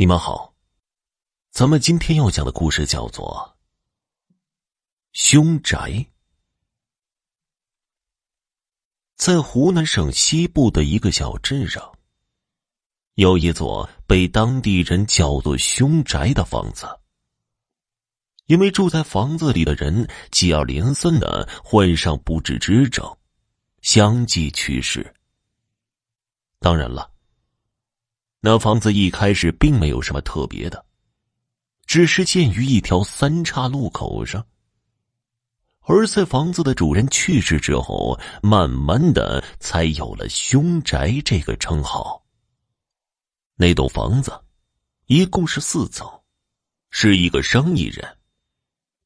你们好，咱们今天要讲的故事叫做《凶宅》。在湖南省西部的一个小镇上，有一座被当地人叫做“凶宅”的房子。因为住在房子里的人接二连三的患上不治之症，相继去世。当然了。那房子一开始并没有什么特别的，只是建于一条三岔路口上。而在房子的主人去世之后，慢慢的才有了“凶宅”这个称号。那栋房子一共是四层，是一个生意人，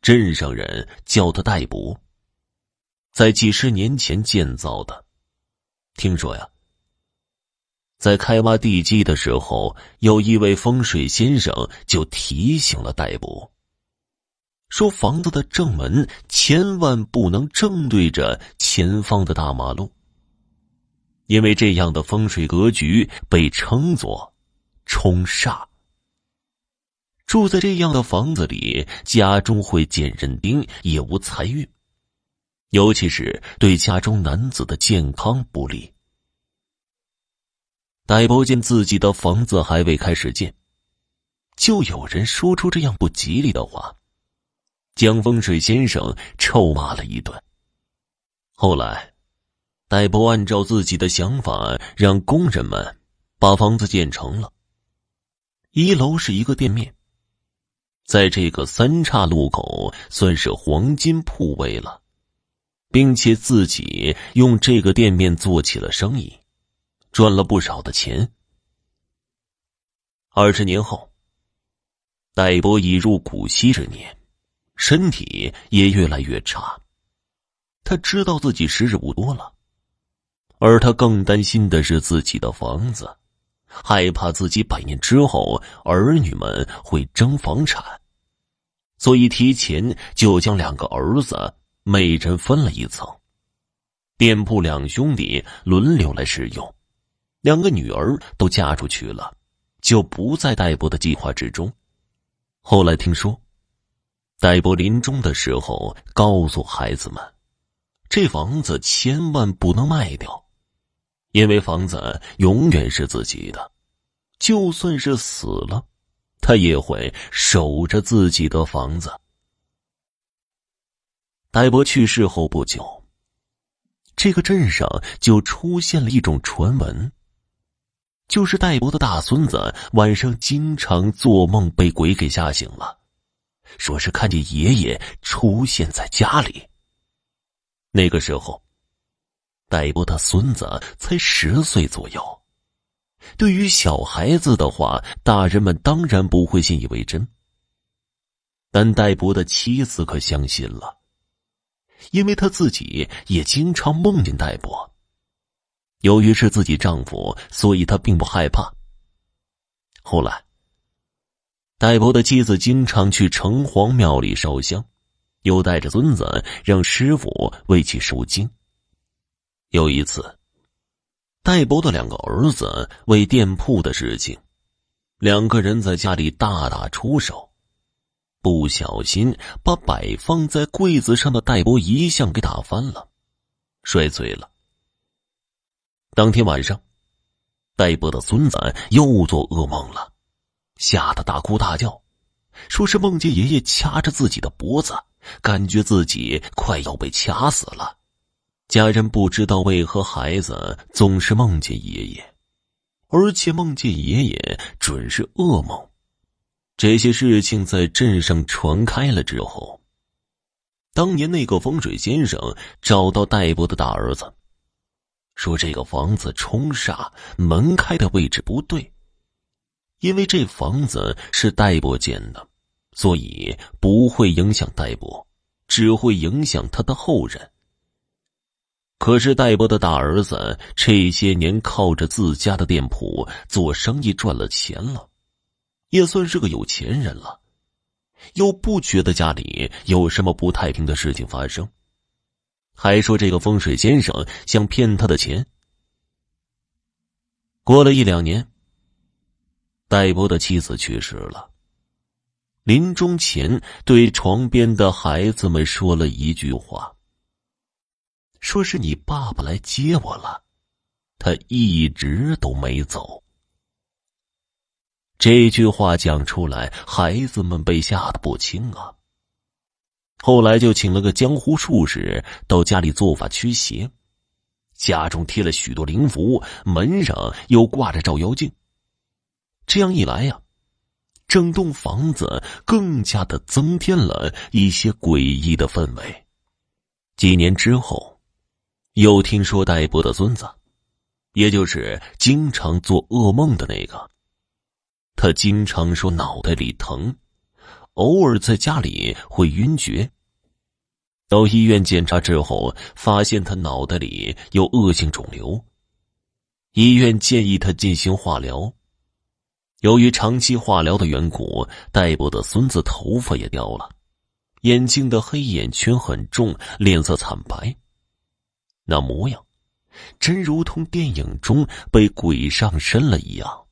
镇上人叫他戴伯，在几十年前建造的。听说呀。在开挖地基的时候，有一位风水先生就提醒了戴捕，说房子的正门千万不能正对着前方的大马路，因为这样的风水格局被称作“冲煞”。住在这样的房子里，家中会见人丁，也无财运，尤其是对家中男子的健康不利。戴伯见自己的房子还未开始建，就有人说出这样不吉利的话，将风水先生臭骂了一顿。后来，戴伯按照自己的想法，让工人们把房子建成了。一楼是一个店面，在这个三岔路口算是黄金铺位了，并且自己用这个店面做起了生意。赚了不少的钱。二十年后，戴波已入古稀之年，身体也越来越差。他知道自己时日不多了，而他更担心的是自己的房子，害怕自己百年之后儿女们会争房产，所以提前就将两个儿子每人分了一层，店铺两兄弟轮流来使用。两个女儿都嫁出去了，就不在戴博的计划之中。后来听说，戴博临终的时候告诉孩子们：“这房子千万不能卖掉，因为房子永远是自己的，就算是死了，他也会守着自己的房子。”戴博去世后不久，这个镇上就出现了一种传闻。就是戴博的大孙子晚上经常做梦被鬼给吓醒了，说是看见爷爷出现在家里。那个时候，戴博的孙子才十岁左右。对于小孩子的话，大人们当然不会信以为真。但戴博的妻子可相信了，因为他自己也经常梦见戴博。由于是自己丈夫，所以她并不害怕。后来，戴伯的妻子经常去城隍庙里烧香，又带着孙子让师傅为其收经。有一次，戴伯的两个儿子为店铺的事情，两个人在家里大打出手，不小心把摆放在柜子上的戴伯遗像给打翻了，摔碎了。当天晚上，戴伯的孙子又做噩梦了，吓得大哭大叫，说是梦见爷爷掐着自己的脖子，感觉自己快要被掐死了。家人不知道为何孩子总是梦见爷爷，而且梦见爷爷准是噩梦。这些事情在镇上传开了之后，当年那个风水先生找到戴伯的大儿子。说这个房子冲煞，门开的位置不对。因为这房子是戴伯建的，所以不会影响戴伯，只会影响他的后人。可是戴伯的大儿子这些年靠着自家的店铺做生意赚了钱了，也算是个有钱人了，又不觉得家里有什么不太平的事情发生。还说这个风水先生想骗他的钱。过了一两年，戴波的妻子去世了。临终前，对床边的孩子们说了一句话：“说是你爸爸来接我了，他一直都没走。”这句话讲出来，孩子们被吓得不轻啊。后来就请了个江湖术士到家里做法驱邪，家中贴了许多灵符，门上又挂着照妖镜。这样一来呀。整栋房子更加的增添了一些诡异的氛围。几年之后，又听说戴博的孙子，也就是经常做噩梦的那个，他经常说脑袋里疼，偶尔在家里会晕厥。到医院检查之后，发现他脑袋里有恶性肿瘤，医院建议他进行化疗。由于长期化疗的缘故，戴博的孙子头发也掉了，眼睛的黑眼圈很重，脸色惨白，那模样，真如同电影中被鬼上身了一样。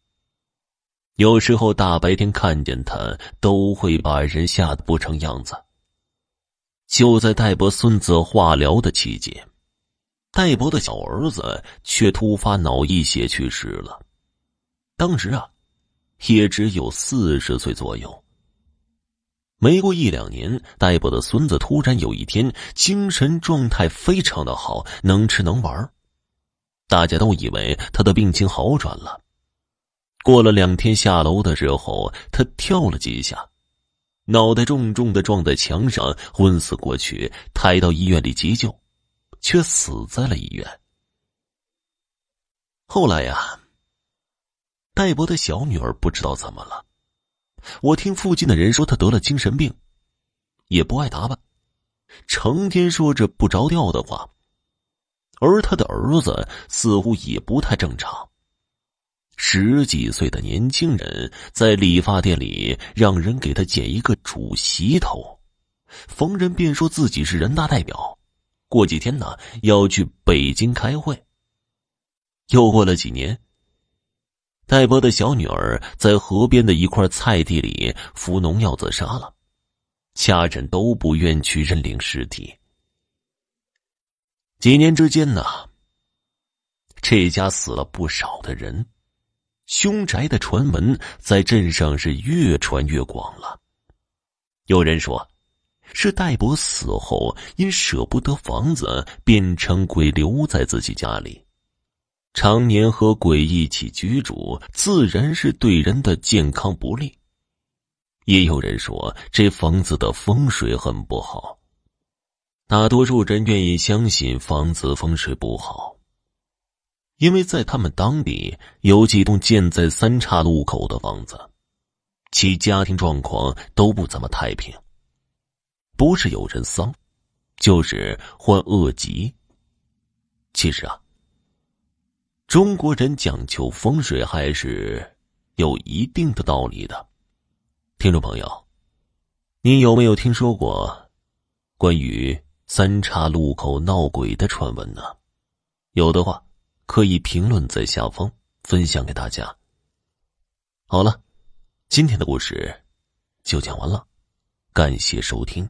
有时候大白天看见他，都会把人吓得不成样子。就在戴博孙子化疗的期间，戴博的小儿子却突发脑溢血去世了。当时啊。也只有四十岁左右。没过一两年，戴博的孙子突然有一天精神状态非常的好，能吃能玩，大家都以为他的病情好转了。过了两天下楼的时候，他跳了几下，脑袋重重的撞在墙上，昏死过去，抬到医院里急救，却死在了医院。后来呀。戴博的小女儿不知道怎么了，我听附近的人说她得了精神病，也不爱打扮，成天说着不着调的话。而他的儿子似乎也不太正常。十几岁的年轻人在理发店里让人给他剪一个主席头，逢人便说自己是人大代表，过几天呢要去北京开会。又过了几年。戴博的小女儿在河边的一块菜地里服农药自杀了，家人都不愿去认领尸体。几年之间呢，这家死了不少的人，凶宅的传闻在镇上是越传越广了。有人说，是戴博死后因舍不得房子，变成鬼留在自己家里。常年和鬼一起居住，自然是对人的健康不利。也有人说这房子的风水很不好。大多数人愿意相信房子风水不好，因为在他们当地有几栋建在三岔路口的房子，其家庭状况都不怎么太平，不是有人丧，就是患恶疾。其实啊。中国人讲究风水还是有一定的道理的，听众朋友，你有没有听说过关于三岔路口闹鬼的传闻呢？有的话，可以评论在下方分享给大家。好了，今天的故事就讲完了，感谢收听。